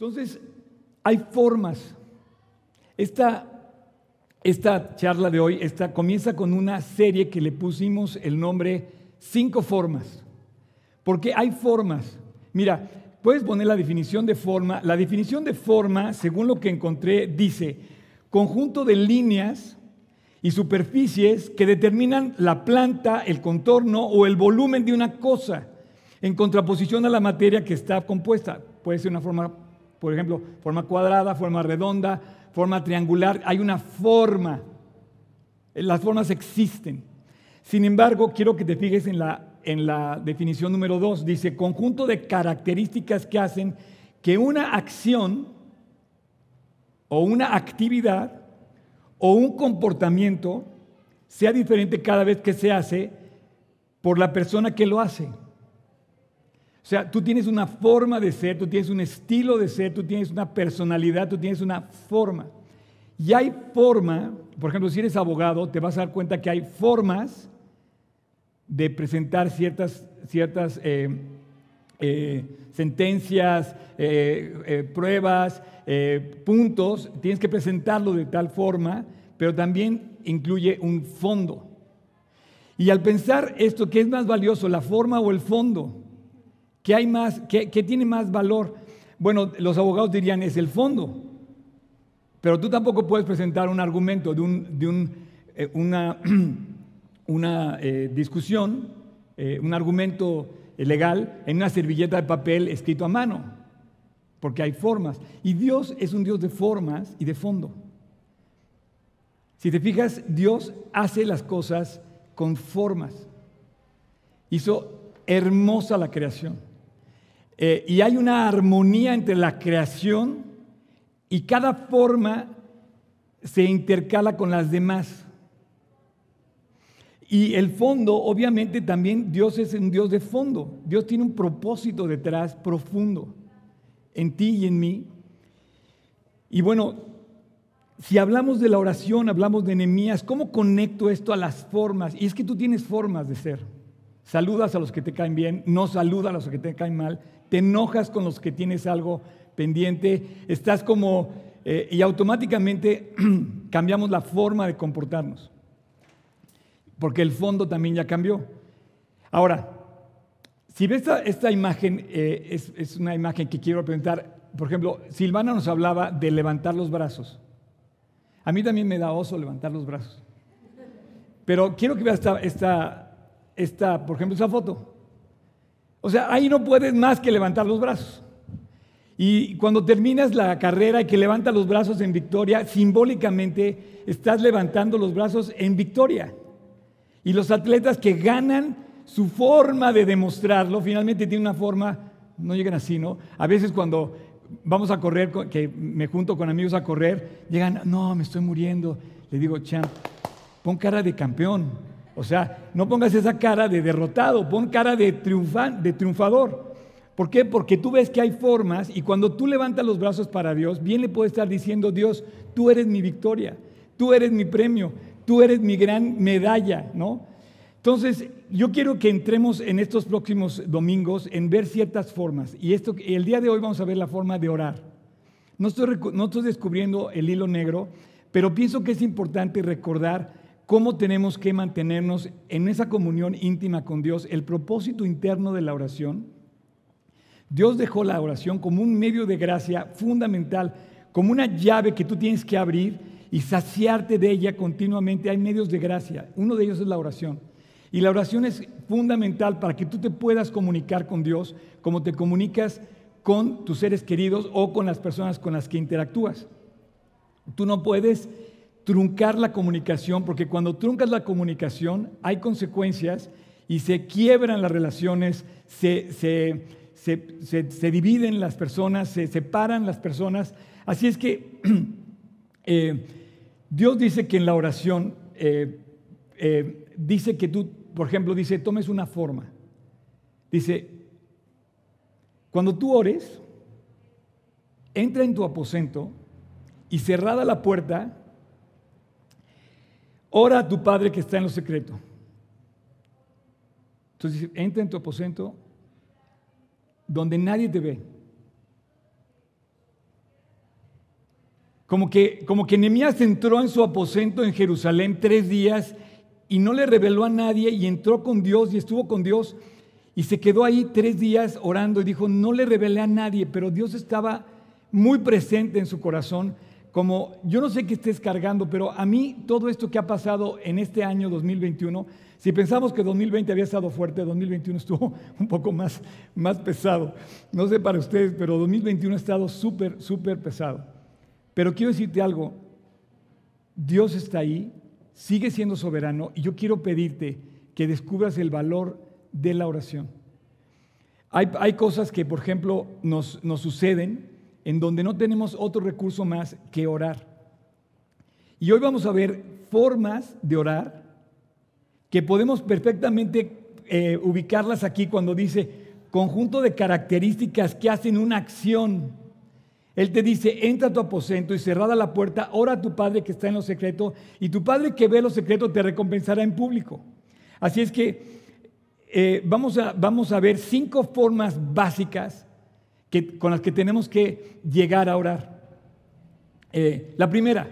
Entonces, hay formas. Esta, esta charla de hoy esta, comienza con una serie que le pusimos el nombre Cinco Formas. Porque hay formas. Mira, puedes poner la definición de forma. La definición de forma, según lo que encontré, dice conjunto de líneas y superficies que determinan la planta, el contorno o el volumen de una cosa, en contraposición a la materia que está compuesta. Puede ser una forma, por ejemplo, forma cuadrada, forma redonda, forma triangular. Hay una forma. Las formas existen. Sin embargo, quiero que te fijes en la, en la definición número dos. Dice, conjunto de características que hacen que una acción o una actividad o un comportamiento sea diferente cada vez que se hace por la persona que lo hace. O sea, tú tienes una forma de ser, tú tienes un estilo de ser, tú tienes una personalidad, tú tienes una forma. Y hay forma, por ejemplo, si eres abogado, te vas a dar cuenta que hay formas de presentar ciertas, ciertas eh, eh, sentencias, eh, pruebas, puntos, tienes que presentarlo de tal forma, pero también incluye un fondo. Y al pensar esto, ¿qué es más valioso, la forma o el fondo? ¿Qué, hay más, qué, tiene más valor? Bueno, los abogados dirían es el fondo, pero tú tampoco puedes presentar un argumento de, un, de un, una, una discusión, un argumento legal en una servilleta de papel escrito a mano porque hay formas. Y Dios es un Dios de formas y de fondo. Si te fijas, Dios hace las cosas con formas. Hizo hermosa la creación. Eh, y hay una armonía entre la creación y cada forma se intercala con las demás. Y el fondo, obviamente también Dios es un Dios de fondo. Dios tiene un propósito detrás profundo en ti y en mí. Y bueno, si hablamos de la oración, hablamos de enemías, ¿cómo conecto esto a las formas? Y es que tú tienes formas de ser. Saludas a los que te caen bien, no saludas a los que te caen mal, te enojas con los que tienes algo pendiente, estás como... Eh, y automáticamente cambiamos la forma de comportarnos, porque el fondo también ya cambió. Ahora, si ves esta, imagen, eh, es, una imagen que quiero presentar. Por ejemplo, Silvana nos hablaba de levantar los brazos. A mí también me da oso levantar los brazos. Pero quiero que veas esta, esta, por ejemplo, esa foto. O sea, ahí no puedes más que levantar los brazos. Y cuando terminas la carrera y que levantas los brazos en victoria, simbólicamente estás levantando los brazos en victoria. Y los atletas que ganan su forma de demostrarlo finalmente tiene una forma, no llegan así, ¿no? A veces cuando vamos a correr, que me junto con amigos a correr, llegan, no, me estoy muriendo. Le digo, champ, pon cara de campeón. O sea, no pongas esa cara de derrotado, pon cara de, de triunfador. ¿Por qué? Porque tú ves que hay formas y cuando tú levantas los brazos para Dios, bien le puedes estar diciendo, Dios, tú eres mi victoria, tú eres mi premio, tú eres mi gran medalla, ¿no? Entonces, yo quiero que entremos en estos próximos domingos en ver ciertas formas. Y esto, el día de hoy vamos a ver la forma de orar. No estoy, no estoy descubriendo el hilo negro, pero pienso que es importante recordar cómo tenemos que mantenernos en esa comunión íntima con Dios, el propósito interno de la oración. Dios dejó la oración como un medio de gracia fundamental, como una llave que tú tienes que abrir y saciarte de ella continuamente. Hay medios de gracia. Uno de ellos es la oración. Y la oración es fundamental para que tú te puedas comunicar con Dios como te comunicas con tus seres queridos o con las personas con las que interactúas. Tú no puedes truncar la comunicación porque cuando truncas la comunicación hay consecuencias y se quiebran las relaciones, se, dividen las personas, se separan las personas. Así es que eh, Dios dice que en la oración eh, eh, dice que tú por ejemplo, dice, tomes una forma. Dice, cuando tú ores, entra en tu aposento y cerrada la puerta, ora a tu Padre que está en lo secreto. Entonces entra en tu aposento donde nadie te ve. como que, como que Nehemías entró en su aposento en Jerusalén tres días y no le reveló a nadie y entró con Dios y estuvo con Dios y se quedó ahí tres días orando y dijo, no le revelé a nadie, pero Dios estaba muy presente en su corazón, como yo no sé qué estés cargando, pero a mí todo esto que ha pasado en este año 2021, si pensamos que 2020 había estado fuerte, 2021 estuvo un poco más, más pesado. No sé para ustedes, pero 2021 ha estado súper, súper pesado. Pero quiero decirte algo, Dios está ahí, sigue siendo soberano y yo quiero pedirte que descubras el valor de la oración. Hay, cosas que, por ejemplo, nos, nos suceden en donde no tenemos otro recurso más que orar. Y hoy vamos a ver formas de orar que podemos perfectamente eh, ubicarlas aquí cuando dice conjunto de características que hacen una acción. Él te dice, entra a tu aposento y cerrada la puerta, ora a tu Padre que está en lo secreto, y tu Padre que ve lo secreto te recompensará en público. Así es que eh, vamos, a, vamos, a, ver cinco formas básicas que, con las que tenemos que llegar a orar. Eh, la primera,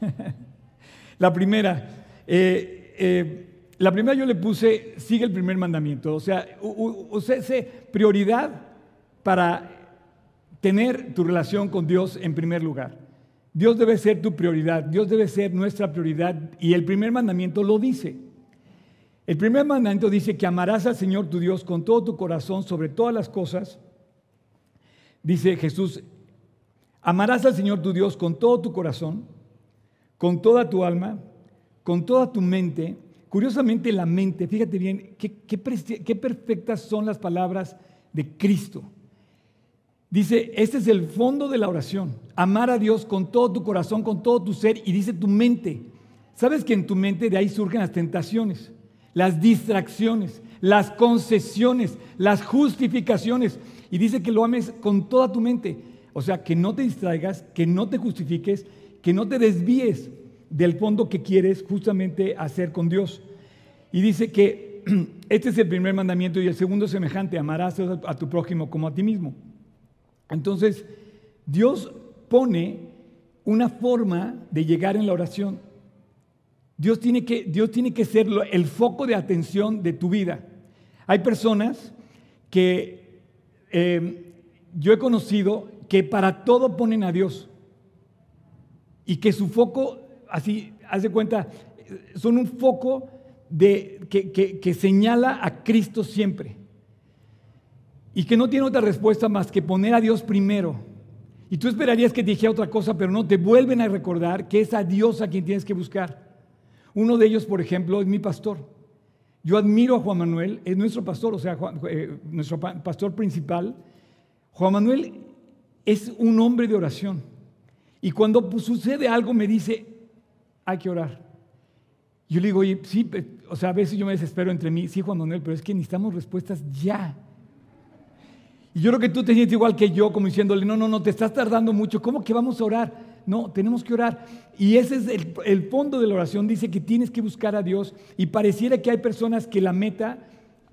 la primera, eh, la primera yo le puse, sigue el primer mandamiento, o sea, usted prioridad para tener tu relación con Dios en primer lugar. Dios debe ser tu prioridad, Dios debe ser nuestra prioridad y el primer mandamiento lo dice. El primer mandamiento dice que amarás al Señor tu Dios con todo tu corazón sobre todas las cosas. Dice Jesús, amarás al Señor tu Dios con todo tu corazón, con toda tu alma, con toda tu mente. Curiosamente la mente, fíjate bien, qué, qué perfectas son las palabras de Cristo. Dice, este es el fondo de la oración. Amar a Dios con todo tu corazón, con todo tu ser y dice tu mente. ¿Sabes que en tu mente de ahí surgen las tentaciones, las distracciones, las concesiones, las justificaciones? Y dice que lo ames con toda tu mente. O sea, que no te distraigas, que no te justifiques, que no te desvíes del fondo que quieres justamente hacer con Dios. Y dice que este es el primer mandamiento y el segundo semejante, amarás a tu prójimo como a ti mismo. Entonces, Dios pone una forma de llegar en la oración. Dios tiene que, Dios tiene que ser el foco de atención de tu vida. Hay personas que em, yo he conocido que para todo ponen a Dios y que su foco, así, haz de cuenta, son un foco de, que señala a Cristo siempre y que no tiene otra respuesta más que poner a Dios primero. Y tú esperarías que dijera otra cosa, pero no, te vuelven a recordar que es a Dios a quien tienes que buscar. Uno de ellos, por ejemplo, es mi pastor. Yo admiro a Juan Manuel, es nuestro pastor, o sea, eh, nuestro pastor principal. Juan Manuel es un hombre de oración. Y cuando sucede algo me dice, hay que orar. Yo le digo, oye, sí, o sea, a veces yo me desespero entre mí, sí, Juan Manuel, pero es que necesitamos respuestas ya. Y yo creo que tú te sientes igual que yo, como diciéndole, no, no, no, te estás tardando mucho, ¿cómo que vamos a orar? No, tenemos que orar. Y ese es el, fondo de la oración, dice que tienes que buscar a Dios y pareciera que hay personas que la meta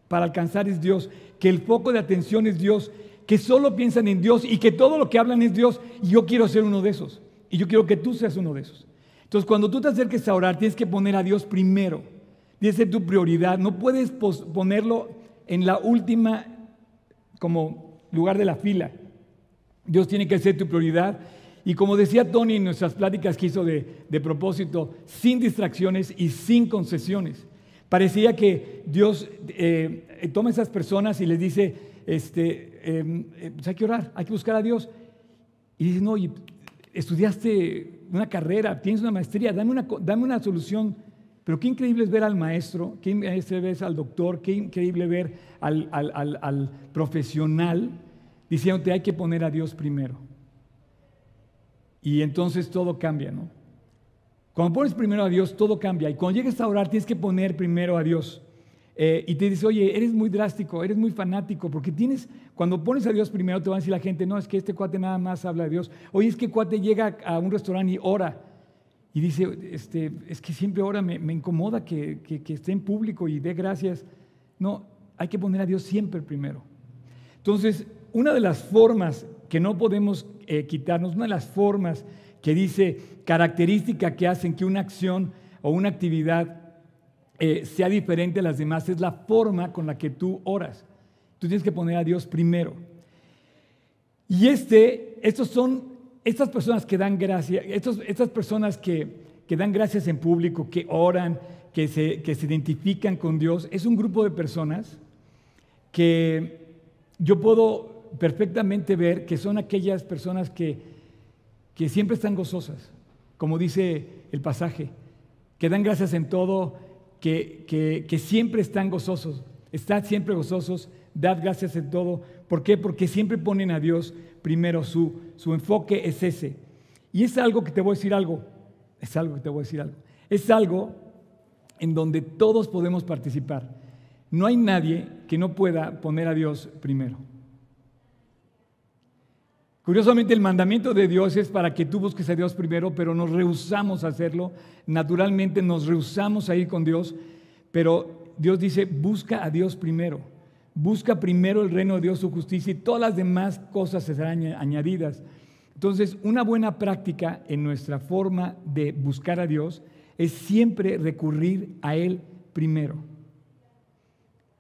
para alcanzar es Dios, que el foco de atención es Dios, que solo piensan en Dios y que todo lo que hablan es Dios. Y yo quiero ser uno de esos. Y yo quiero que tú seas uno de esos. Entonces, cuando tú te acerques a orar, tienes que poner a Dios primero. Que ser tu prioridad. No puedes ponerlo en la última como lugar de la fila. Dios tiene que ser tu prioridad. Y como decía Tony en nuestras pláticas que hizo de, propósito, sin distracciones y sin concesiones. Parecía que Dios eh, toma a esas personas y les dice, este, em, eh, pues hay que orar, hay que buscar a Dios. Y dice, no, estudiaste una carrera, tienes una maestría, dame una, dame una solución. Pero qué increíble es ver al maestro, qué increíble es al doctor, qué increíble ver al, al, al profesional diciéndote hay que poner a Dios primero. Y entonces todo cambia, ¿no? Cuando pones primero a Dios, todo cambia. Y cuando llegues a orar, tienes que poner primero a Dios. Eh, y te dice, oye, eres muy drástico, eres muy fanático, porque tienes, cuando pones a Dios primero, te va a decir la gente, no, es que este cuate nada más habla de Dios. Oye, es que cuate llega a un restaurante y ora. Y dice, este, es que siempre ora, me, incomoda que, que esté en público y dé gracias. No, hay que poner a Dios siempre primero. Entonces, una de las formas que no podemos eh, quitarnos, una de las formas que dice característica que hacen que una acción o una actividad eh, sea diferente a las demás, es la forma con la que tú oras. Tú tienes que poner a Dios primero. Y este, estos son estas personas que dan gracias, estas personas que, dan gracias en público, que oran, que se, que se identifican con Dios, es un grupo de personas que yo puedo perfectamente ver que son aquellas personas que, que siempre están gozosas, como dice el pasaje, que dan gracias en todo, que, que, siempre están gozosos, están siempre gozosos, dad gracias en todo. ¿Por qué? Porque siempre ponen a Dios primero, su, su enfoque es ese. Y es algo que te voy a decir algo, es algo que te voy a decir algo, es algo en donde todos podemos participar. No hay nadie que no pueda poner a Dios primero. Curiosamente el mandamiento de Dios es para que tú busques a Dios primero, pero nos rehusamos a hacerlo. Naturalmente nos rehusamos a ir con Dios, pero Dios dice, busca a Dios primero. Busca primero el reino de Dios, su justicia, y todas las demás cosas se serán añadidas. Entonces, una buena práctica en nuestra forma de buscar a Dios es siempre recurrir a Él primero.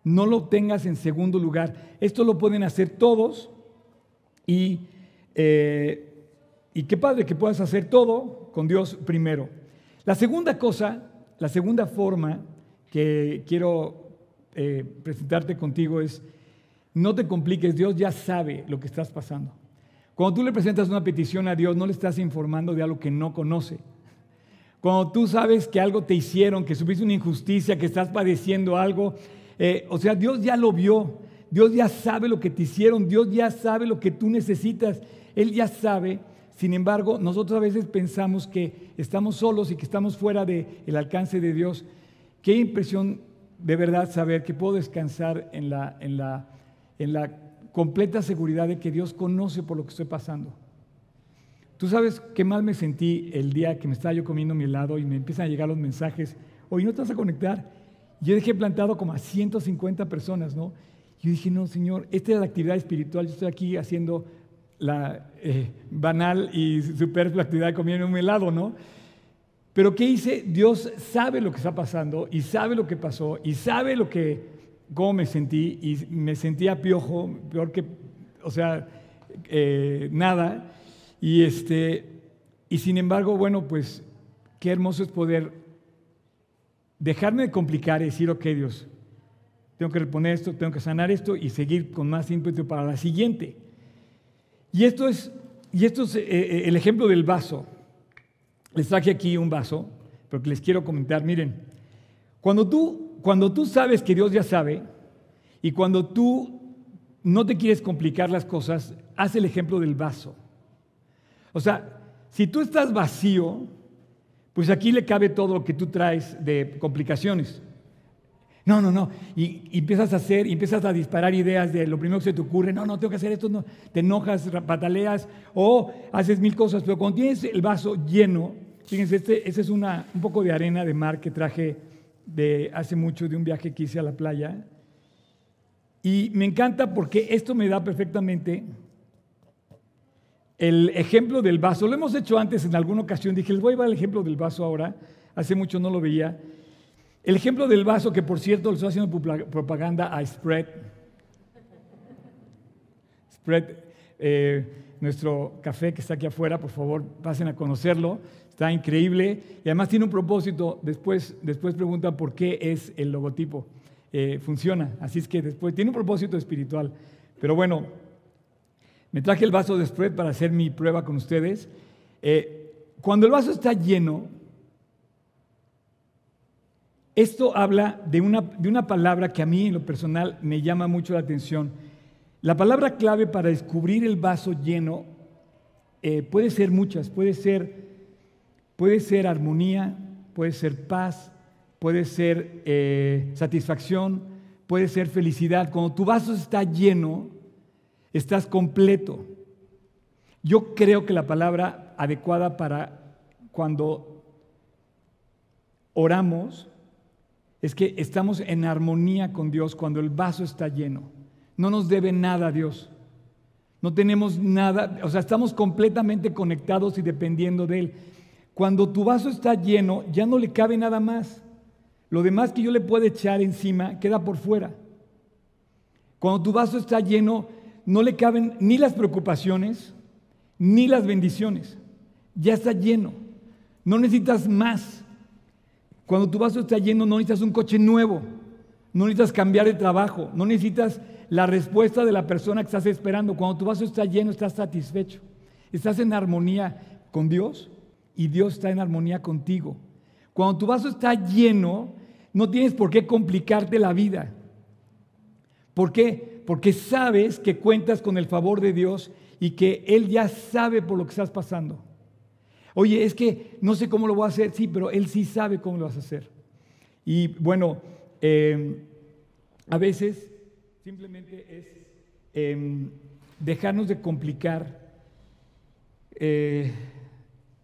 No lo tengas en segundo lugar. Esto lo pueden hacer todos y eh, y qué padre que puedas hacer todo con Dios primero. La segunda cosa, la segunda forma que quiero eh, presentarte contigo es, no te compliques, Dios ya sabe lo que estás pasando. Cuando tú le presentas una petición a Dios, no le estás informando de algo que no conoce. Cuando tú sabes que algo te hicieron, que subiste una injusticia, que estás padeciendo algo, eh, o sea, Dios ya lo vio, Dios ya sabe lo que te hicieron, Dios ya sabe lo que tú necesitas él ya sabe, sin embargo, nosotros a veces pensamos que estamos solos y que estamos fuera del alcance de Dios. Qué impresión de verdad saber que puedo descansar en la, en, la, en la completa seguridad de que Dios conoce por lo que estoy pasando. Tú sabes qué mal me sentí el día que me estaba yo comiendo mi helado y me empiezan a llegar los mensajes, hoy no te vas a conectar. Yo dejé plantado como a 150 personas, ¿no? Yo dije, no, Señor, esta es la actividad espiritual, yo estoy aquí haciendo la eh, banal y superflua actividad de comer un helado, ¿no? Pero ¿qué hice? Dios sabe lo que está pasando y sabe lo que pasó y sabe lo que, cómo me sentí y me sentía piojo, peor que, o sea, eh, nada. Y, este, y sin embargo, bueno, pues qué hermoso es poder dejarme de complicar y decir, ok Dios, tengo que reponer esto, tengo que sanar esto y seguir con más ímpetu para la siguiente. Y esto es, y esto es eh, eh, el ejemplo del vaso. Les traje aquí un vaso, pero que les quiero comentar. Miren, cuando tú, cuando tú sabes que Dios ya sabe y cuando tú no te quieres complicar las cosas, haz el ejemplo del vaso. O sea, si tú estás vacío, pues aquí le cabe todo lo que tú traes de complicaciones. No, no, no. Y, empiezas a hacer, empiezas a disparar ideas de lo primero que se te ocurre. No, no, tengo que hacer esto. No. Te enojas, pataleas o haces mil cosas. Pero cuando tienes el vaso lleno, fíjense, este, es una, un poco de arena de mar que traje de hace mucho de un viaje que hice a la playa. Y me encanta porque esto me da perfectamente el ejemplo del vaso. Lo hemos hecho antes en alguna ocasión. Dije, les voy a llevar el ejemplo del vaso ahora. Hace mucho no lo veía. El ejemplo del vaso, que por cierto le estoy haciendo propaganda a Spread. Spread, eh, nuestro café que está aquí afuera, por favor, pasen a conocerlo. Está increíble y además tiene un propósito. Después, después preguntan por qué es el logotipo. Eh, funciona, así es que después tiene un propósito espiritual. Pero bueno, me traje el vaso de Spread para hacer mi prueba con ustedes. Eh, cuando el vaso está lleno, esto habla de una, de una palabra que a mí en lo personal me llama mucho la atención. La palabra clave para descubrir el vaso lleno eh, puede ser muchas, puede ser, puede ser armonía, puede ser paz, puede ser eh, satisfacción, puede ser felicidad. Cuando tu vaso está lleno, estás completo. Yo creo que la palabra adecuada para cuando oramos es que estamos en armonía con Dios cuando el vaso está lleno. No nos debe nada a Dios. No tenemos nada, o sea, estamos completamente conectados y dependiendo de Él. Cuando tu vaso está lleno, ya no le cabe nada más. Lo demás que yo le puedo echar encima queda por fuera. Cuando tu vaso está lleno, no le caben ni las preocupaciones, ni las bendiciones. Ya está lleno. No necesitas más. Cuando tu vaso está lleno, no necesitas un coche nuevo. No necesitas cambiar de trabajo. No necesitas la respuesta de la persona que estás esperando. Cuando tu vaso está lleno, estás satisfecho. Estás en armonía con Dios y Dios está en armonía contigo. Cuando tu vaso está lleno, no tienes por qué complicarte la vida. ¿Por qué? Porque sabes que cuentas con el favor de Dios y que Él ya sabe por lo que estás pasando. Oye, es que no sé cómo lo voy a hacer, sí, pero Él sí sabe cómo lo vas a hacer. Y bueno, eh, a veces simplemente es em, dejarnos de complicar. Eh,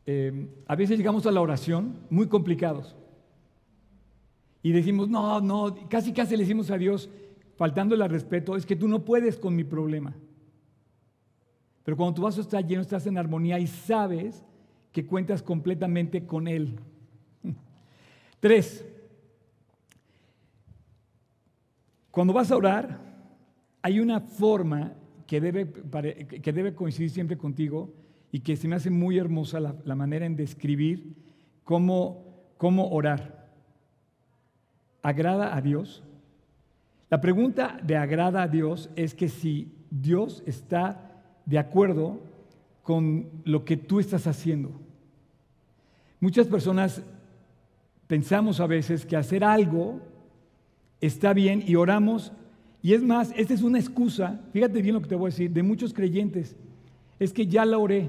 em, a veces llegamos a la oración muy complicados y decimos, no, no, casi casi le decimos a Dios, faltándole al respeto, es que tú no puedes con mi problema. Pero cuando tu vaso está lleno, estás en armonía y sabes que cuentas completamente con Él. Tres, cuando vas a orar, hay una forma que debe, que debe coincidir siempre contigo y que se me hace muy hermosa la, manera en describir cómo, cómo orar. ¿Agrada a Dios? La pregunta de agrada a Dios es que si Dios está de acuerdo con lo que tú estás haciendo. Muchas personas pensamos a veces que hacer algo está bien y oramos y es más, esta es una excusa, fíjate bien lo que te voy a decir, de muchos creyentes. Es que ya la oré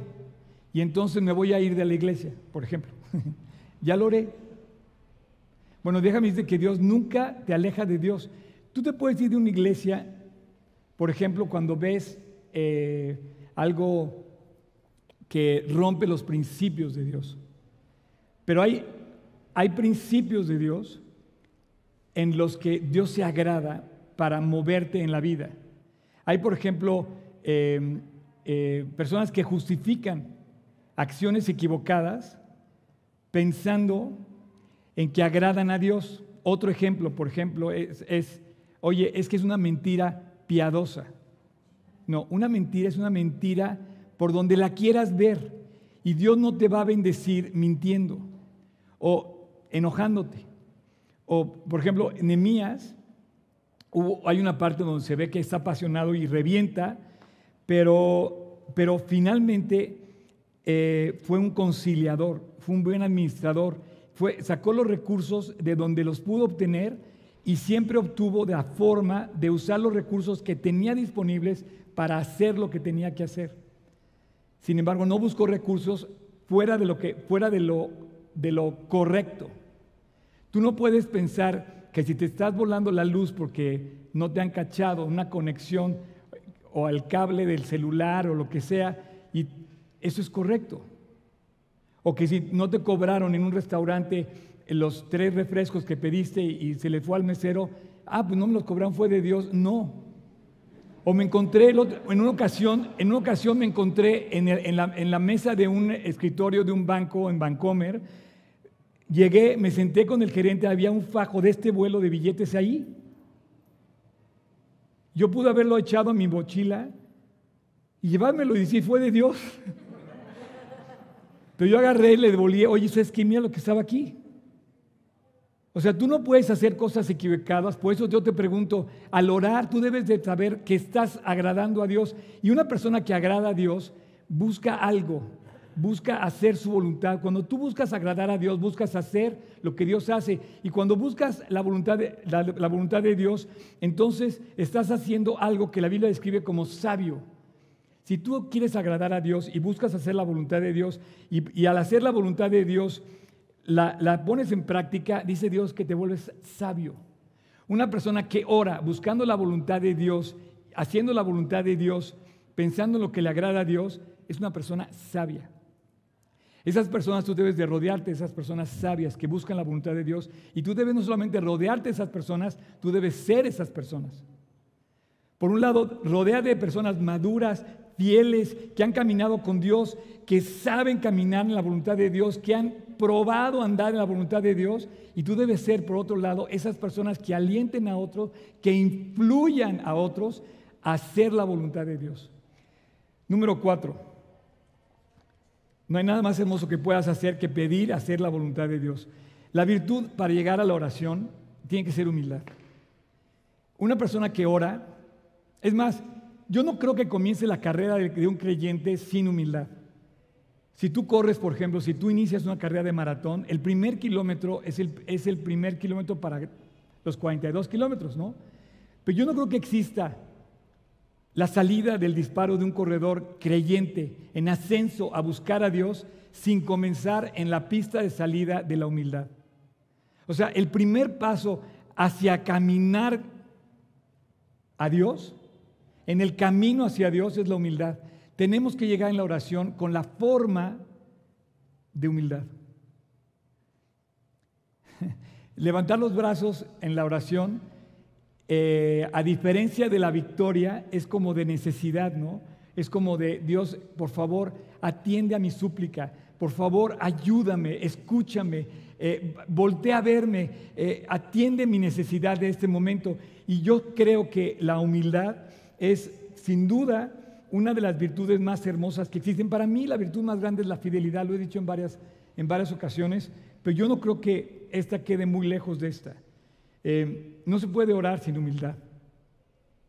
y entonces me voy a ir de la iglesia, por ejemplo. ya lo oré. Bueno, déjame decir que Dios nunca te aleja de Dios. Tú te puedes ir de una iglesia, por ejemplo, cuando ves eh, algo que rompe los principios de Dios. Pero hay, hay principios de Dios en los que Dios se agrada para moverte en la vida. Hay, por ejemplo, em, eh, personas que justifican acciones equivocadas pensando en que agradan a Dios. Otro ejemplo, por ejemplo, es, es, oye, es que es una mentira piadosa. No, una mentira es una mentira por donde la quieras ver. Y Dios no te va a bendecir mintiendo o enojándote. O, por ejemplo, Nehemías hay una parte donde se ve que está apasionado y revienta, pero, pero finalmente eh, fue un conciliador, fue un buen administrador, fue, sacó los recursos de donde los pudo obtener y siempre obtuvo la forma de usar los recursos que tenía disponibles para hacer lo que tenía que hacer. Sin embargo, no buscó recursos fuera de lo, que, fuera de lo, de lo correcto. Tú no puedes pensar que si te estás volando la luz porque no te han cachado una conexión o al cable del celular o lo que sea, y eso es correcto. O que si no te cobraron en un restaurante los tres refrescos que pediste y se le fue al mesero, ah, pues no me los cobraron, fue de Dios. No. O me encontré, en una ocasión, en una ocasión me encontré en, la, mesa de un escritorio de un banco en Vancomer, Llegué, me senté con el gerente, había un fajo de este vuelo de billetes ahí. Yo pude haberlo echado a mi mochila y llevármelo y decir, fue de Dios. Pero yo agarré y le devolví, oye, ¿sabes qué? Lo que estaba aquí. O sea, tú no puedes hacer cosas equivocadas, por eso yo te pregunto, al orar tú debes de saber que estás agradando a Dios. Y una persona que agrada a Dios busca algo, busca hacer su voluntad. Cuando tú buscas agradar a Dios, buscas hacer lo que Dios hace. Y cuando buscas la voluntad de, la, voluntad de Dios, entonces estás haciendo algo que la Biblia describe como sabio. Si tú quieres agradar a Dios y buscas hacer la voluntad de Dios, y, al hacer la voluntad de Dios la, pones en práctica, dice Dios que te vuelves sabio. Una persona que ora buscando la voluntad de Dios, haciendo la voluntad de Dios, pensando en lo que le agrada a Dios, es una persona sabia. Esas personas tú debes de rodearte, esas personas sabias que buscan la voluntad de Dios. Y tú debes no solamente rodearte de esas personas, tú debes ser esas personas. Por un lado, rodea de personas maduras, fieles, que han caminado con Dios, que saben caminar en la voluntad de Dios, que han probado andar en la voluntad de Dios. Y tú debes ser, por otro lado, esas personas que alienten a otros, que influyan a otros a hacer la voluntad de Dios. Número cuatro, no hay nada más hermoso que puedas hacer que pedir hacer la voluntad de Dios. La virtud para llegar a la oración tiene que ser humildad. Una persona que ora, es más, yo no creo que comience la carrera de, un creyente sin humildad. Si tú corres, por ejemplo, si tú inicias una carrera de maratón, el primer kilómetro es el, primer kilómetro para los 42 kilómetros, ¿no? Pero yo no creo que exista la salida del disparo de un corredor creyente en ascenso a buscar a Dios sin comenzar en la pista de salida de la humildad. O sea, el primer paso hacia caminar a Dios, en el camino hacia Dios es la humildad. Tenemos que llegar en la oración con la forma de humildad. Levantar los brazos en la oración, eh, a diferencia de la victoria, es como de necesidad, ¿no? Es como de, Dios, por favor, atiende a mi súplica, por favor, ayúdame, escúchame, eh, voltea a verme, eh, atiende mi necesidad de este momento. Y yo creo que la humildad es, sin duda, una de las virtudes más hermosas que existen. Para mí la virtud más grande es la fidelidad, lo he dicho en varias, en varias ocasiones, pero yo no creo que esta quede muy lejos de esta. Eh, no se puede orar sin humildad.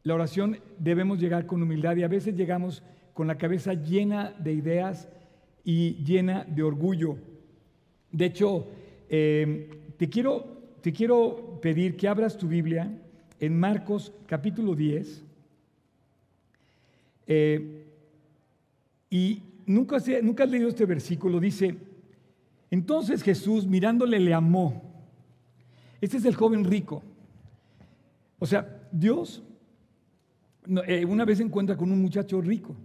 La oración debemos llegar con humildad y a veces llegamos con la cabeza llena de ideas y llena de orgullo. De hecho, eh, te, quiero, te quiero pedir que abras tu Biblia en Marcos capítulo 10. Eh, y nunca, has leído este versículo, dice, entonces Jesús mirándole le amó. Este es el joven rico. O sea, Dios eh, una vez encuentra con un muchacho rico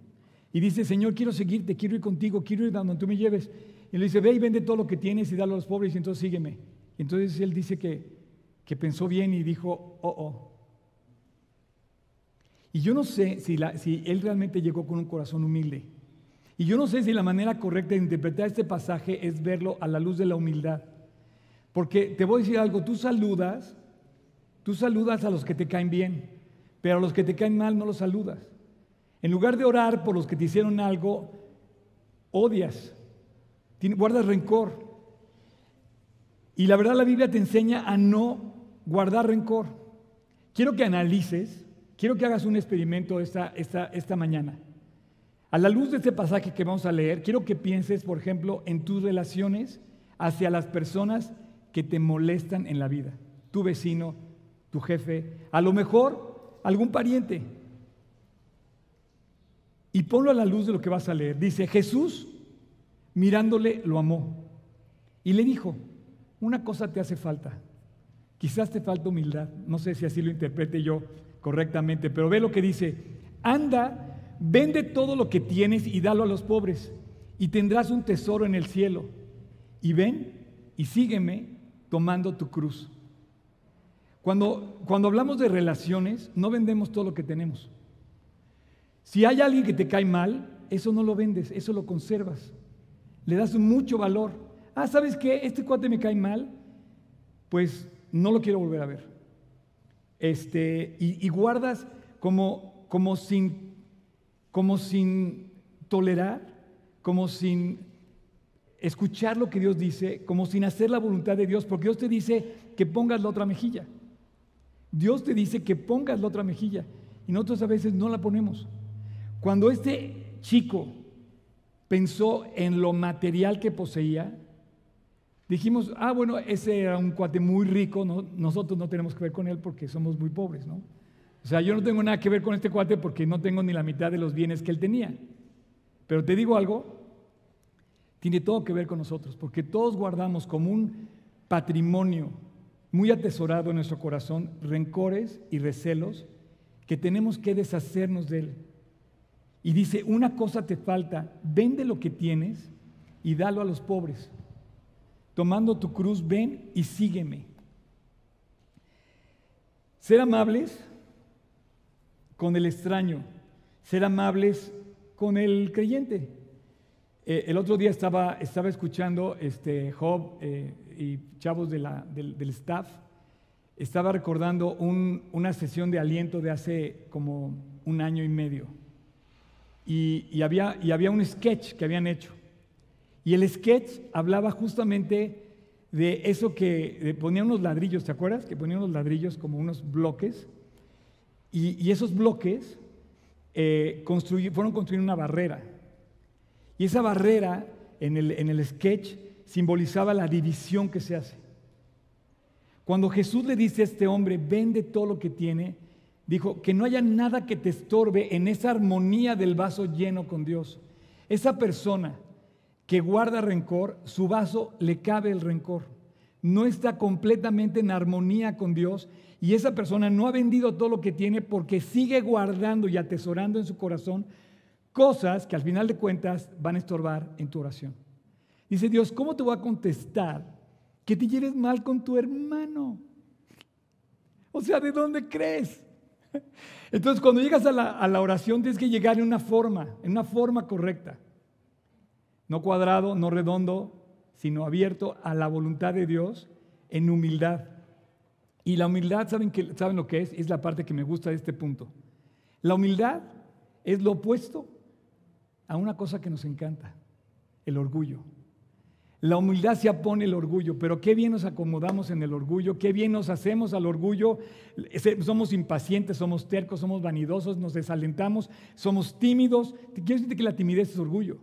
y dice, Señor, quiero seguirte, quiero ir contigo, quiero ir donde tú me lleves. Y le dice, ve y vende todo lo que tienes y dalo a los pobres y entonces sígueme. Y entonces él dice que, que pensó bien y dijo, oh, oh. Y yo no sé si, él realmente llegó con un corazón humilde. Y yo no sé si la manera correcta de interpretar este pasaje es verlo a la luz de la humildad. Porque te voy a decir algo, tú saludas, tú saludas a los que te caen bien, pero a los que te caen mal no los saludas. En lugar de orar por los que te hicieron algo, odias guardas rencor. Y la verdad la Biblia te enseña a no guardar rencor. Quiero que analices, quiero que hagas un experimento esta, esta, esta mañana. A la luz de este pasaje que vamos a leer, quiero que pienses, por ejemplo, en tus relaciones hacia las personas que te molestan en la vida. Tu vecino, tu jefe, a lo mejor algún pariente. Y ponlo a la luz de lo que vas a leer. Dice, Jesús mirándole lo amó y le dijo, una cosa te hace falta, quizás te falta humildad, no sé si así lo interprete yo correctamente, pero ve lo que dice, anda, vende todo lo que tienes y dalo a los pobres y tendrás un tesoro en el cielo. Y ven y sígueme tomando tu cruz. Cuando, cuando hablamos de relaciones, no vendemos todo lo que tenemos. Si hay alguien que te cae mal, eso no lo vendes, eso lo conservas le das mucho valor. Ah, ¿sabes qué? Este cuate me cae mal, pues no lo quiero volver a ver. Este, y, guardas como, como, sin, como sin tolerar, como sin escuchar lo que Dios dice, como sin hacer la voluntad de Dios, porque Dios te dice que pongas la otra mejilla. Dios te dice que pongas la otra mejilla y nosotros a veces no la ponemos. Cuando este chico pensó en lo material que poseía, dijimos, ah, bueno, ese era un cuate muy rico, nosotros no tenemos que ver con él porque somos muy pobres, ¿no? O sea, yo no tengo nada que ver con este cuate porque no tengo ni la mitad de los bienes que él tenía. Pero te digo algo, tiene todo que ver con nosotros, porque todos guardamos como un patrimonio muy atesorado en nuestro corazón rencores y recelos que tenemos que deshacernos de él. Y dice, una cosa te falta, vende lo que tienes y dalo a los pobres. Tomando tu cruz, ven y sígueme. Ser amables con el extraño, ser amables con el creyente. Eh, el otro día estaba, estaba escuchando este, Job eh, y chavos del, del, staff, estaba recordando un, una sesión de aliento de hace como un año y medio. Y, y, había, y había un sketch que habían hecho. Y el sketch hablaba justamente de eso que ponían unos ladrillos, ¿te acuerdas? Que ponían unos ladrillos como unos bloques. Y, y esos bloques eh, fueron construyendo una barrera. Y esa barrera en el, en el sketch simbolizaba la división que se hace. Cuando Jesús le dice a este hombre, vende todo lo que tiene, dijo, que no haya nada que te estorbe en esa armonía del vaso lleno con Dios. Esa persona que guarda rencor, su vaso le cabe el rencor. No está completamente en armonía con Dios y esa persona no ha vendido todo lo que tiene porque sigue guardando y atesorando en su corazón cosas que al final de cuentas van a estorbar en tu oración. Dice Dios, ¿cómo te voy a contestar que te lleves mal con tu hermano? O sea, ¿de dónde crees? Entonces, cuando llegas a la, a la oración, tienes que llegar en una forma, en una forma correcta. No cuadrado, no redondo, sino abierto a la voluntad de Dios en humildad. Y la humildad, ¿saben, que, ¿saben lo que es? Es la parte que me gusta de este punto. La humildad es lo opuesto a una cosa que nos encanta, el orgullo. La humildad se opone el orgullo, pero qué bien nos acomodamos en el orgullo, qué bien nos hacemos al orgullo. Somos impacientes, somos tercos, somos vanidosos, nos desalentamos, somos tímidos. Quiero decirte que la timidez es orgullo.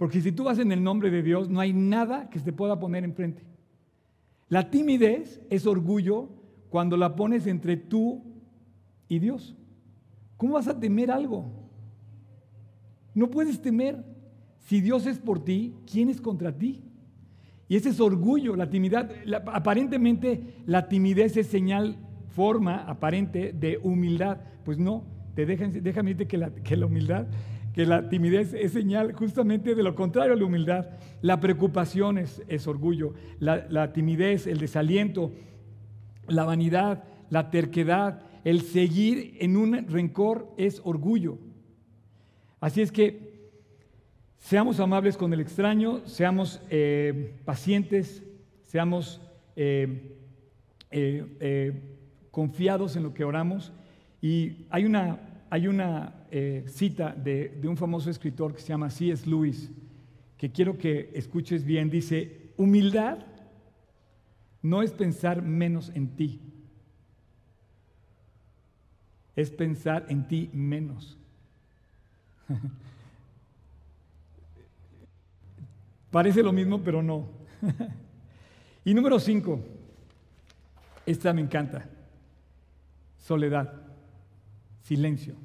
Porque si tú vas en el nombre de Dios, no hay nada que se pueda poner enfrente. La timidez es orgullo cuando la pones entre tú y Dios. ¿Cómo vas a temer algo? No puedes temer. Si Dios es por ti, ¿quién es contra ti? Y ese es orgullo, la timidez. aparentemente la timidez es señal, forma aparente de humildad. Pues no, te dejan, déjame decirte que la, que la humildad que la timidez es señal justamente de lo contrario a la humildad. La preocupación es, orgullo, la, la, timidez, el desaliento, la vanidad, la terquedad, el seguir en un rencor es orgullo. Así es que seamos amables con el extraño, seamos eh, pacientes, seamos eh, eh, confiados en lo que oramos. Y hay una hay una eh, cita de, un famoso escritor que se llama C.S. Lewis, que quiero que escuches bien. Dice, humildad no es pensar menos en ti, es pensar en ti menos. Parece lo mismo, pero no. y número cinco, esta me encanta, soledad silencio.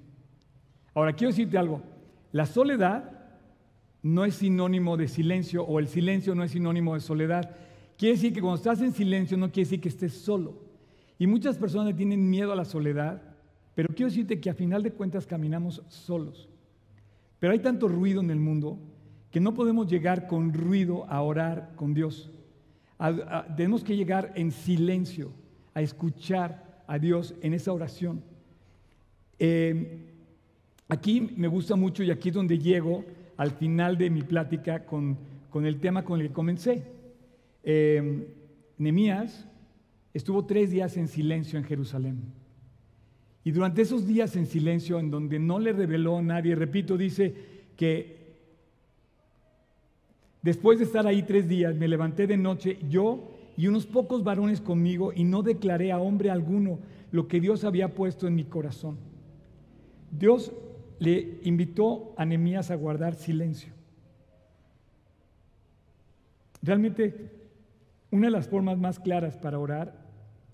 Ahora, quiero decirte algo. La soledad no es sinónimo de silencio o el silencio no es sinónimo de soledad. Quiere decir que cuando estás en silencio no quiere decir que estés solo. Y muchas personas tienen miedo a la soledad, pero quiero decirte que a final de cuentas caminamos solos. Pero hay tanto ruido en el mundo que no podemos llegar con ruido a orar con Dios. tenemos que llegar en silencio a escuchar a Dios en esa oración. Eh, aquí me gusta mucho y aquí es donde llego al final de mi plática con, el tema con el que comencé. Eh, Nemías estuvo tres días en silencio en Jerusalén. Y durante esos días en silencio, en donde no le reveló nadie, repito, dice que después de estar ahí tres días, me levanté de noche, yo y unos pocos varones conmigo, y no declaré a hombre alguno lo que Dios había puesto en mi corazón. Dios le invitó a Nehemías a guardar silencio. Realmente, una de las formas más claras para orar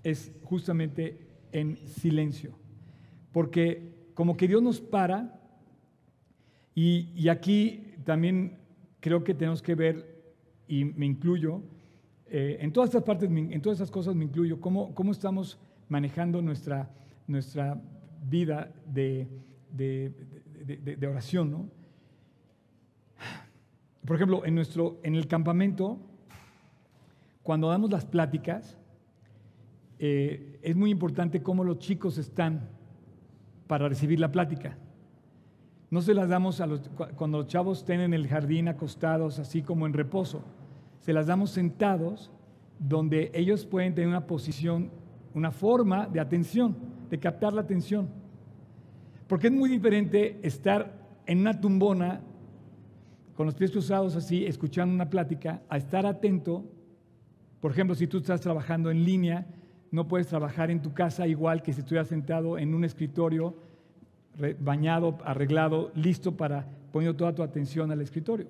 es justamente en silencio, porque como que Dios nos para, y, aquí también creo que tenemos que ver, y me incluyo, eh, en todas estas partes, en todas estas cosas me incluyo, cómo, cómo estamos manejando nuestra, nuestra vida de, de, oración. ¿no? Por ejemplo, en, nuestro, en el campamento, cuando damos las pláticas, eh, es muy importante cómo los chicos están para recibir la plática. no se las damos a los, cuando los chavos estén en el jardín acostados, así como en reposo. Se las damos sentados, donde ellos pueden tener una posición, una forma de atención, de captar la atención. Porque es muy diferente estar en una tumbona, con los pies cruzados así, escuchando una plática, a estar atento. Por ejemplo, si tú estás trabajando en línea, no puedes trabajar en tu casa igual que si estuvieras sentado en un escritorio bañado, arreglado, listo para poner toda tu atención al escritorio.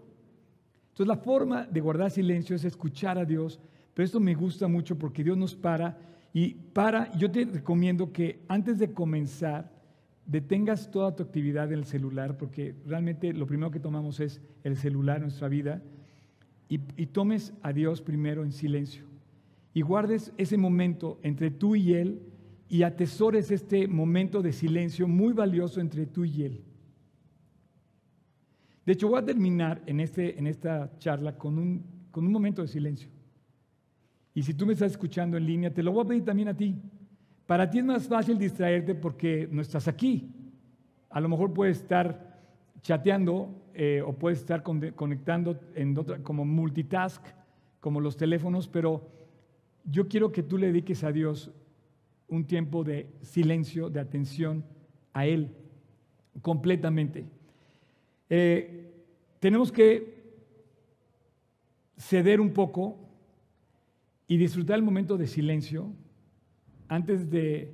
Entonces la forma de guardar silencio es escuchar a Dios, pero esto me gusta mucho porque Dios nos para y para, yo te recomiendo que antes de comenzar detengas toda tu actividad en el celular, porque realmente lo primero que tomamos es el celular nuestra vida, y, y tomes a Dios primero en silencio y guardes ese momento entre tú y Él y atesores este momento de silencio muy valioso entre tú y Él. De hecho, voy a terminar en, este, en esta charla con un, con un momento de silencio. Y si tú me estás escuchando en línea, te lo voy a pedir también a ti. Para ti es más fácil distraerte porque no estás aquí. A lo mejor puedes estar chateando eh, o puedes estar conectando como multitask, como los teléfonos, pero yo quiero que tú le dediques a Dios un tiempo de silencio, de atención a Él completamente. Eh, tenemos que ceder un poco y disfrutar el momento de silencio antes de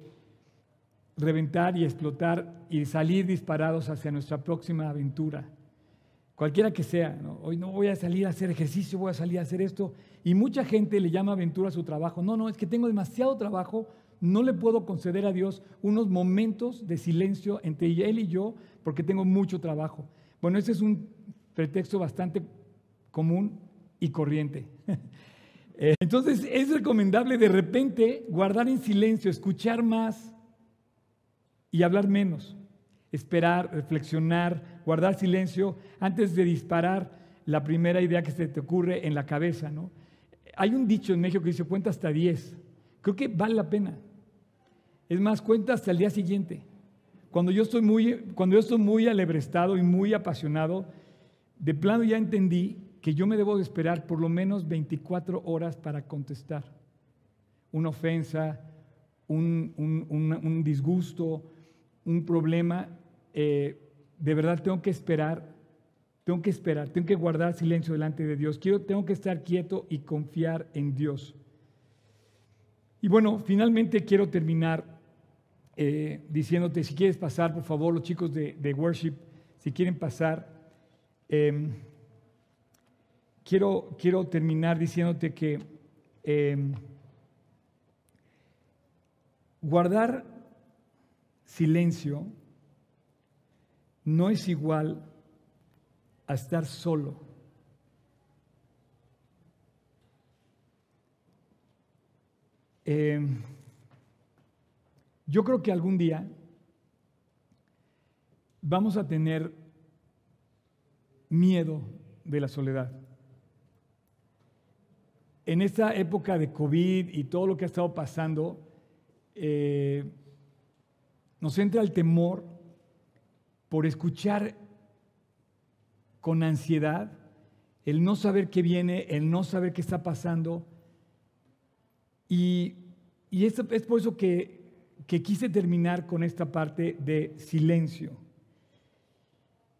reventar y explotar y salir disparados hacia nuestra próxima aventura. Cualquiera que sea, hoy no voy a salir a hacer ejercicio, voy a salir a hacer esto. Y mucha gente le llama aventura a su trabajo. No, no, es que tengo demasiado trabajo, no le puedo conceder a Dios unos momentos de silencio entre Él y yo porque tengo mucho trabajo. Bueno, ese es un pretexto bastante común y corriente. Eh, entonces es recomendable de repente guardar en silencio, escuchar más y hablar menos, esperar, reflexionar, guardar silencio antes de disparar la primera idea que se te ocurre en la cabeza. ¿no? Hay un dicho en México que dice cuenta hasta 10. Creo que vale la pena. Es más, cuenta hasta el día siguiente. Cuando yo estoy muy, cuando yo estoy muy alebrestado y muy apasionado, de plano ya entendí que yo me debo de esperar por lo menos 24 horas para contestar. Una ofensa, un, disgusto, un problema, eh, de verdad tengo que esperar, tengo que esperar, tengo que guardar silencio delante de Dios. Quiero, tengo que estar quieto y confiar en Dios. Y bueno, finalmente quiero terminar eh, diciéndote, si quieres pasar, por favor, los chicos de, worship, si quieren pasar, em, quiero, quiero terminar diciéndote que em, guardar silencio no es igual a estar solo. Eh, yo creo que algún día vamos a tener miedo de la soledad. En esta época de COVID y todo lo que ha estado pasando, eh, nos entra el temor por escuchar con ansiedad el no saber qué viene, el no saber qué está pasando. Y, y es, por eso que que quise terminar con esta parte de silencio.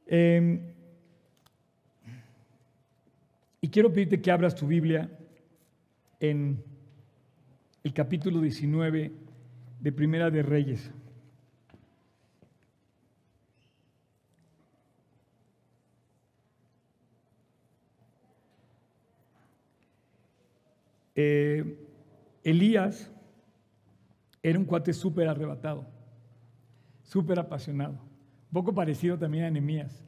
Em, y quiero pedirte que abras tu Biblia en el capítulo 19 de Primera de Reyes. Eh, Elías era un cuate súper arrebatado, súper apasionado, un poco parecido también a Nehemías.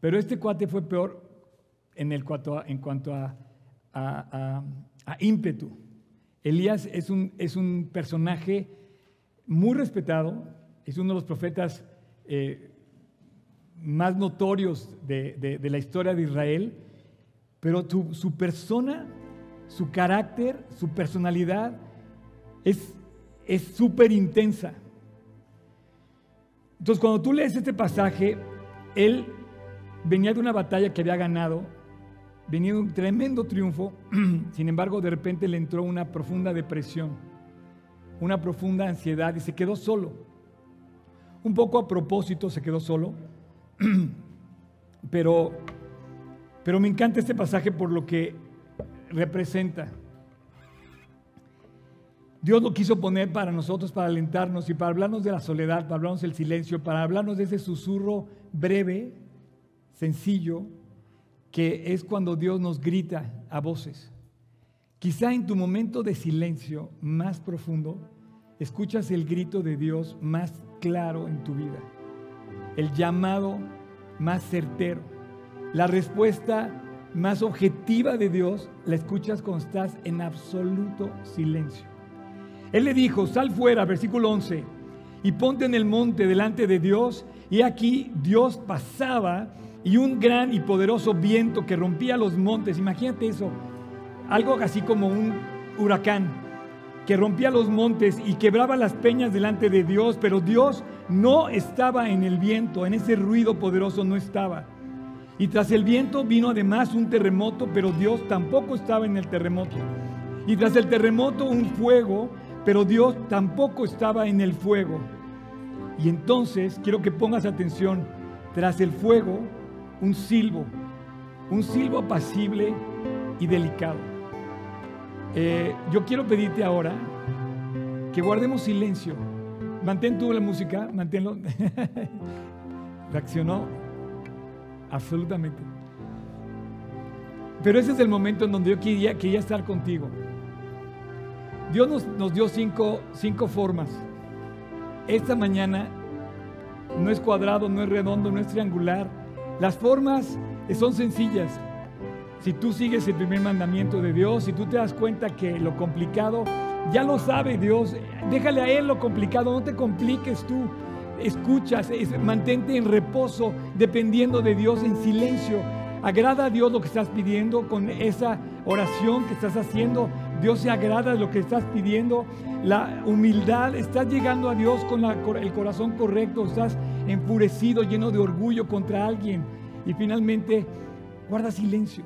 Pero este cuate fue peor en, el cuanto en cuanto a, ímpetu. Elías es un, es un, personaje muy respetado, es uno de los profetas eh, más notorios de, la historia de Israel, pero su persona, su carácter, su personalidad es es súper intensa. Entonces, cuando tú lees este pasaje, él venía de una batalla que había ganado, venía un tremendo triunfo, sin embargo de repente le entró una profunda depresión, una profunda ansiedad y se quedó solo. Un poco a propósito se quedó solo, pero, pero me encanta este pasaje por lo que representa. Dios lo quiso poner para nosotros, para alentarnos y para hablarnos de la soledad, para hablarnos del silencio, para hablarnos de ese susurro breve, sencillo, que es cuando Dios nos grita a voces. Quizá en tu momento de silencio más profundo, escuchas el grito de Dios más claro en tu vida, el llamado más certero, la respuesta más objetiva de Dios la escuchas cuando estás en absoluto silencio. Él le dijo, sal fuera, versículo 11, y ponte en el monte delante de Dios. Y aquí Dios pasaba y un gran y poderoso viento que rompía los montes. Imagínate eso, algo así como un huracán que rompía los montes y quebraba las peñas delante de Dios, pero Dios no estaba en el viento, en ese ruido poderoso no estaba. Y tras el viento vino además un terremoto, pero Dios tampoco estaba en el terremoto. Y tras el terremoto un fuego, pero Dios tampoco estaba en el fuego. Y entonces quiero que pongas atención, tras el fuego, un silbo, un silbo apacible y delicado. Eh, yo quiero pedirte ahora que guardemos silencio. Mantén tú la música, manténlo. Reaccionó absolutamente. Pero ese es el momento en donde yo quería, estar contigo. Dios nos, dio cinco formas. Esta mañana no es cuadrado, no es redondo, no es triangular. Las formas son sencillas. Si tú sigues el primer mandamiento de Dios, si tú te das cuenta que lo complicado ya lo sabe Dios, déjale a Él lo complicado, no te compliques tú. Escuchas, mantente en reposo, dependiendo de Dios, en silencio. Agrada a Dios lo que estás pidiendo con esa oración que estás haciendo. Dios se agrada lo que estás pidiendo. La humildad, estás llegando a Dios con el corazón correcto, estás enfurecido, lleno de orgullo contra alguien. Y finalmente, guarda silencio.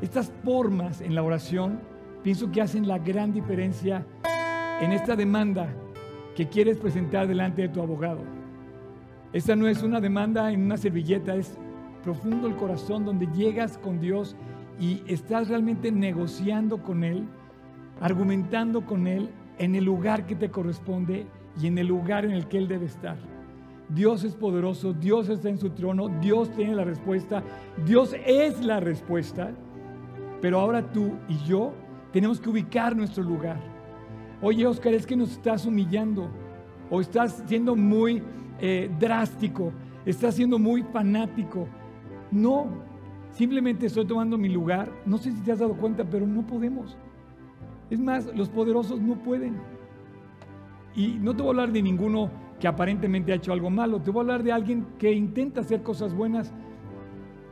Estas formas en la oración pienso que hacen la gran diferencia en esta demanda que quieres presentar delante de tu abogado. Esta no es una demanda en una servilleta, es profundo el corazón donde llegas con Dios y estás realmente negociando con Él, argumentando con Él en el lugar que te corresponde y en el lugar en el que Él debe estar. Dios es poderoso, Dios está en su trono, Dios tiene la respuesta, Dios es la respuesta, pero ahora tú y yo tenemos que ubicar nuestro lugar. Oye, Oscar, es que nos estás humillando o estás siendo muy eh, drástico, estás siendo muy fanático. No, Simplemente estoy tomando mi lugar. No sé si te has dado cuenta, pero no podemos. Es más, los poderosos no pueden. Y no te voy a hablar de ninguno que aparentemente ha hecho algo malo. Te voy a hablar de alguien que intenta hacer cosas buenas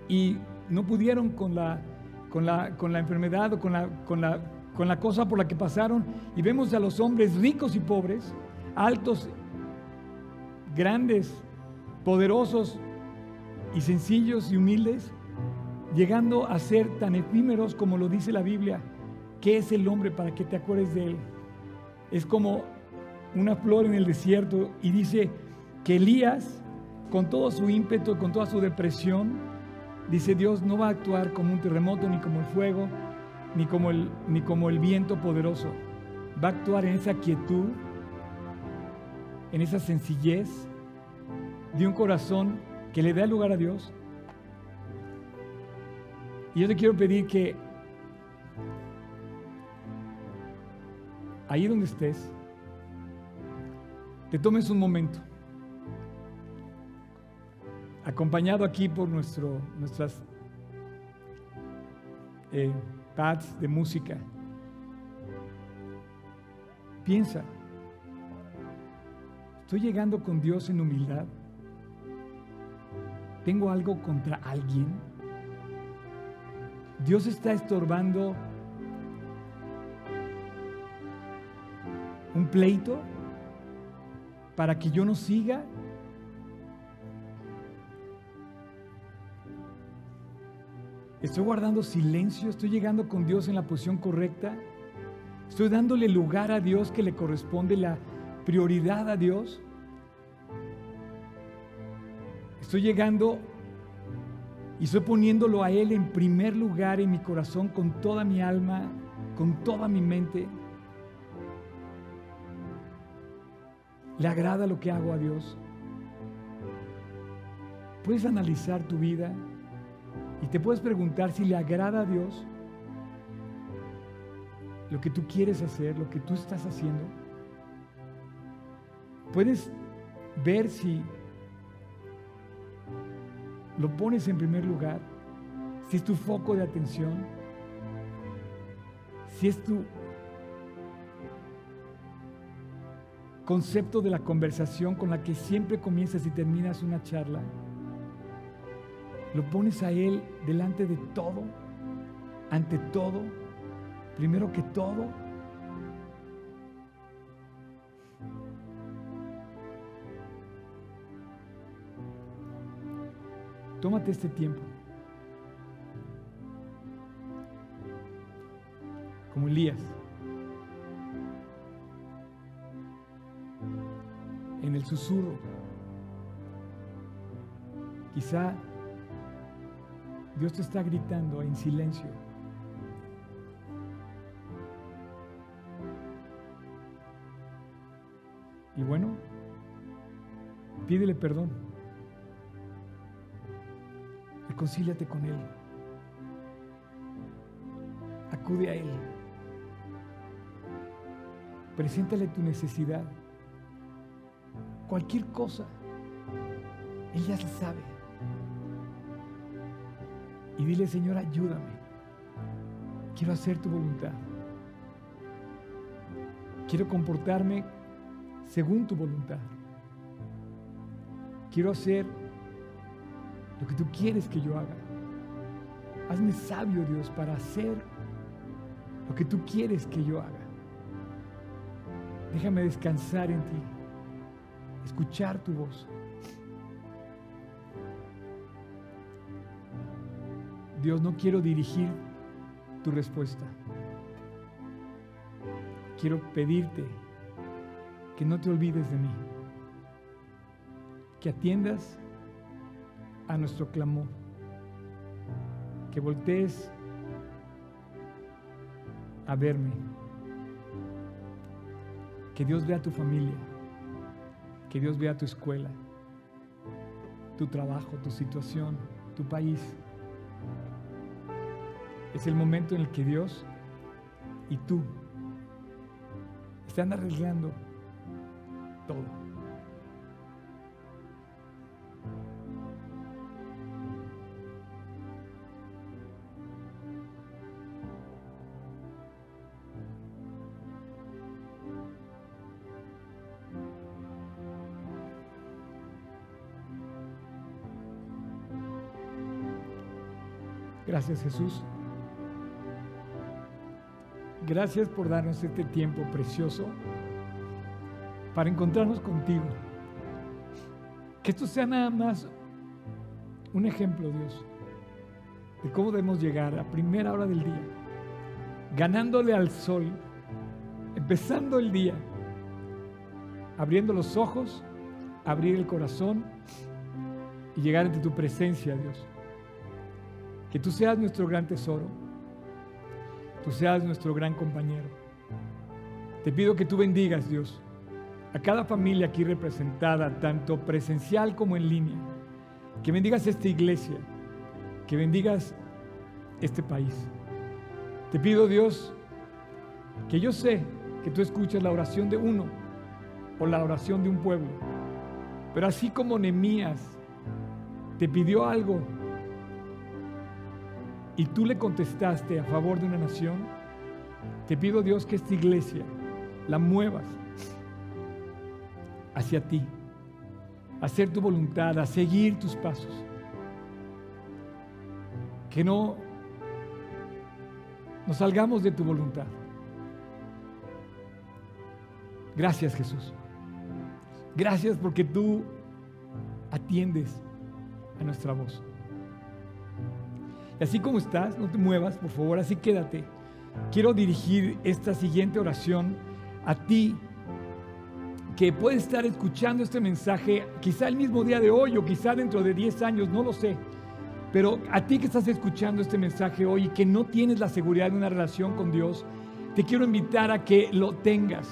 y no pudieron con la, con la, con la enfermedad o con la, con, la, con la cosa por la que pasaron. Y vemos a los hombres ricos y pobres, altos, grandes, poderosos y sencillos y humildes llegando a ser tan efímeros como lo dice la Biblia. ¿Qué es el hombre para que te acuerdes de él? Es como una flor en el desierto y dice que Elías, con todo su ímpetu, con toda su depresión, dice Dios no va a actuar como un terremoto, ni como el fuego, ni como el, ni como el viento poderoso. Va a actuar en esa quietud, en esa sencillez de un corazón que le da lugar a Dios y yo te quiero pedir que ahí donde estés, te tomes un momento, acompañado aquí por nuestro, nuestras eh, pads de música. Piensa, ¿estoy llegando con Dios en humildad? ¿Tengo algo contra alguien? Dios está estorbando un pleito para que yo no siga Estoy guardando silencio, estoy llegando con Dios en la posición correcta. Estoy dándole lugar a Dios que le corresponde la prioridad a Dios. Estoy llegando y estoy poniéndolo a Él en primer lugar en mi corazón, con toda mi alma, con toda mi mente. ¿Le agrada lo que hago a Dios? Puedes analizar tu vida y te puedes preguntar si le agrada a Dios lo que tú quieres hacer, lo que tú estás haciendo. Puedes ver si lo pones en primer lugar, si es tu foco de atención, si es tu concepto de la conversación con la que siempre comienzas y terminas una charla. Lo pones a Él delante de todo, ante todo, primero que todo. Tómate este tiempo. Como Elías. El susurro. Quizá Dios te está gritando en silencio. Y bueno, pídele perdón. Reconcíliate con Él. Acude a Él. Preséntale tu necesidad. Cualquier cosa. Él ya se sabe. Y dile, Señor, ayúdame. Quiero hacer tu voluntad. Quiero comportarme según tu voluntad. Quiero hacer lo que tú quieres que yo haga. Hazme sabio, Dios, para hacer lo que tú quieres que yo haga. Déjame descansar en ti, escuchar tu voz. Dios, no quiero dirigir tu respuesta. Quiero pedirte que no te olvides de mí, que atiendas a nuestro clamor, que voltees a verme, que Dios vea tu familia, que Dios vea tu escuela, tu trabajo, tu situación, tu país. Es el momento en el que Dios y tú están arreglando todo. Gracias Jesús. Gracias por darnos este tiempo precioso para encontrarnos contigo. Que esto sea nada más un ejemplo, Dios, de cómo debemos llegar a primera hora del día, ganándole al sol, empezando el día, abriendo los ojos, abrir el corazón y llegar ante tu presencia, Dios. Que tú seas nuestro gran tesoro tú seas nuestro gran compañero. Te pido que tú bendigas, Dios, a cada familia aquí representada, tanto presencial como en línea. Que bendigas esta iglesia, que bendigas este país. Te pido, Dios, que yo sé que tú escuchas la oración de uno o la oración de un pueblo. Pero así como Nemías te pidió algo y tú le contestaste a favor de una nación, te pido Dios que esta iglesia la muevas hacia ti, a hacer tu voluntad, a seguir tus pasos. Que no nos salgamos de tu voluntad. Gracias Jesús. Gracias porque tú atiendes a nuestra voz. Y así como estás, no te muevas, por favor, así quédate. Quiero dirigir esta siguiente oración a ti que puedes estar escuchando este mensaje quizá el mismo día de hoy o quizá dentro de 10 años, no lo sé. Pero a ti que estás escuchando este mensaje hoy y que no tienes la seguridad de una relación con Dios, te quiero invitar a que lo tengas.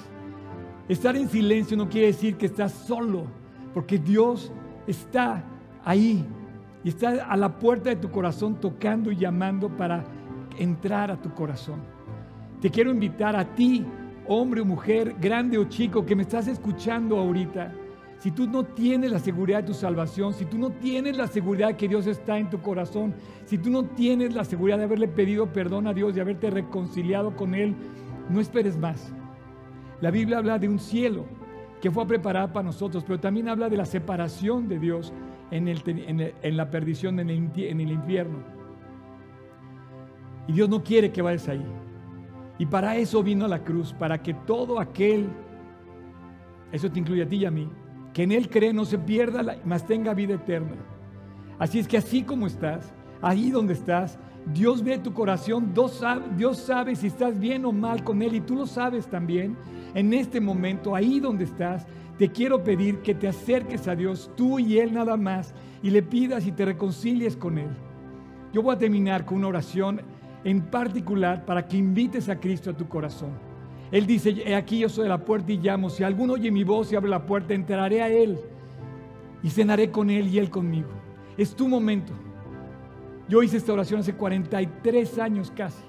Estar en silencio no quiere decir que estás solo, porque Dios está ahí y está a la puerta de tu corazón tocando y llamando para entrar a tu corazón. Te quiero invitar a ti, hombre o mujer, grande o chico, que me estás escuchando ahorita. Si tú no tienes la seguridad de tu salvación, si tú no tienes la seguridad que Dios está en tu corazón, si tú no tienes la seguridad de haberle pedido perdón a Dios, de haberte reconciliado con Él, no esperes más. La Biblia habla de un cielo que fue preparado para nosotros, pero también habla de la separación de Dios en, la perdición, en el, infierno. Y Dios no quiere que vayas ahí. Y para eso vino a la cruz, para que todo aquel, eso te incluye a ti y a mí, que en Él cree no se pierda, mas tenga vida eterna. Así es que así como estás, ahí donde estás, Dios ve tu corazón, Dios sabe, si estás bien o mal con Él y tú lo sabes también. En este momento, ahí donde estás, te quiero pedir que te acerques a Dios, tú y Él nada más, y le pidas y te reconcilies con Él. Yo voy a terminar con una oración en particular para que invites a Cristo a tu corazón. Él dice, he aquí yo soy la puerta y llamo, si alguno oye mi voz y abre la puerta, entraré a Él y cenaré con Él y Él conmigo. Es tu momento. Yo hice esta oración hace 43 años casi.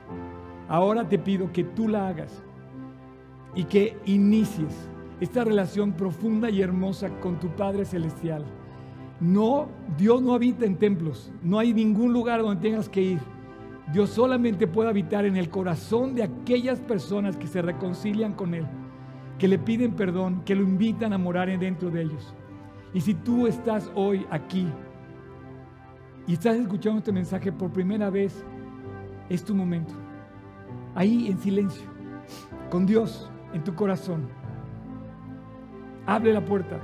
Ahora te pido que tú la hagas y que inicies esta relación profunda y hermosa con tu Padre Celestial. No, Dios no habita en templos, no hay ningún lugar donde tengas que ir. Dios solamente puede habitar en el corazón de aquellas personas que se reconcilian con Él, que le piden perdón, que lo invitan a morar dentro de ellos. Y si tú estás hoy aquí y estás escuchando este mensaje por primera vez, es tu momento. Ahí en silencio, con Dios en tu corazón. Abre la puerta.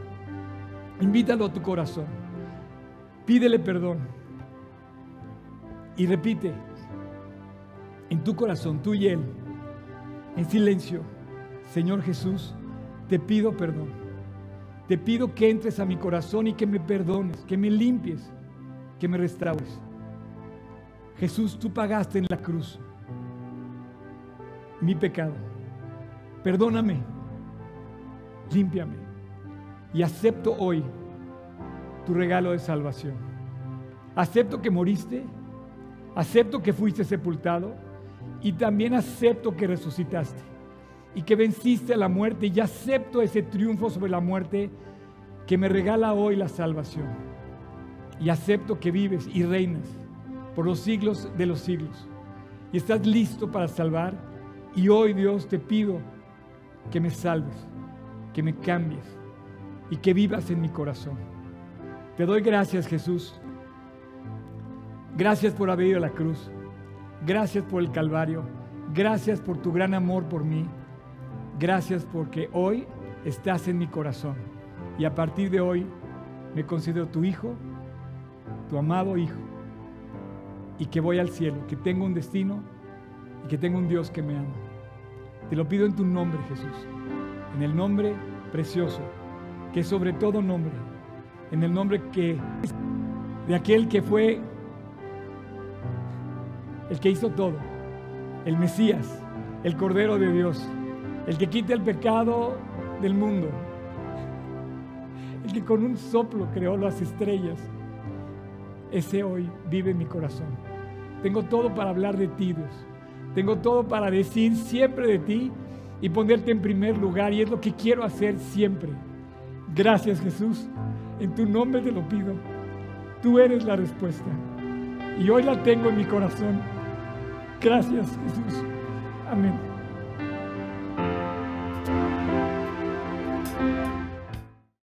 Invítalo a tu corazón. Pídele perdón. Y repite en tu corazón, tú y Él, en silencio, Señor Jesús, te pido perdón. Te pido que entres a mi corazón y que me perdones, que me limpies, que me restaures. Jesús, tú pagaste en la cruz mi pecado. Perdóname, límpiame y acepto hoy tu regalo de salvación. Acepto que moriste, acepto que fuiste sepultado y también acepto que resucitaste y que venciste a la muerte y acepto ese triunfo sobre la muerte que me regala hoy la salvación. Y acepto que vives y reinas por los siglos de los siglos. Y estás listo para salvar. Y hoy Dios te pido que me salves, que me cambies y que vivas en mi corazón. Te doy gracias, Jesús. Gracias por haber ido a la cruz. Gracias por el Calvario. Gracias por tu gran amor por mí. Gracias porque hoy estás en mi corazón. Y a partir de hoy me considero tu hijo, tu amado hijo. Y que voy al cielo, que tengo un destino y que tengo un Dios que me ama. Te lo pido en tu nombre, Jesús. En el nombre precioso que sobre todo nombre, en el nombre que de aquel que fue el que hizo todo, el Mesías, el Cordero de Dios, el que quita el pecado del mundo, el que con un soplo creó las estrellas, ese hoy vive en mi corazón. Tengo todo para hablar de ti, Dios. Tengo todo para decir siempre de ti y ponerte en primer lugar y es lo que quiero hacer siempre. Gracias Jesús. En tu nombre te lo pido. Tú eres la respuesta. Y hoy la tengo en mi corazón. Gracias Jesús. Amén.